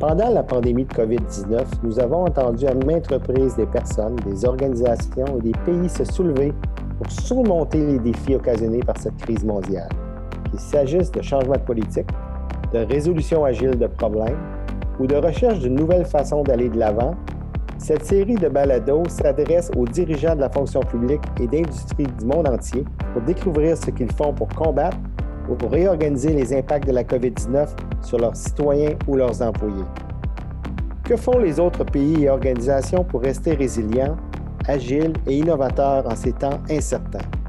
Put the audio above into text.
Pendant la pandémie de COVID-19, nous avons entendu à maintes reprises des personnes, des organisations et des pays se soulever pour surmonter les défis occasionnés par cette crise mondiale, qu'il s'agisse de changement de politique, de résolution agile de problèmes ou de recherche d'une nouvelle façon d'aller de l'avant. Cette série de balados s'adresse aux dirigeants de la fonction publique et d'industrie du monde entier pour découvrir ce qu'ils font pour combattre pour réorganiser les impacts de la COVID-19 sur leurs citoyens ou leurs employés. Que font les autres pays et organisations pour rester résilients, agiles et innovateurs en ces temps incertains?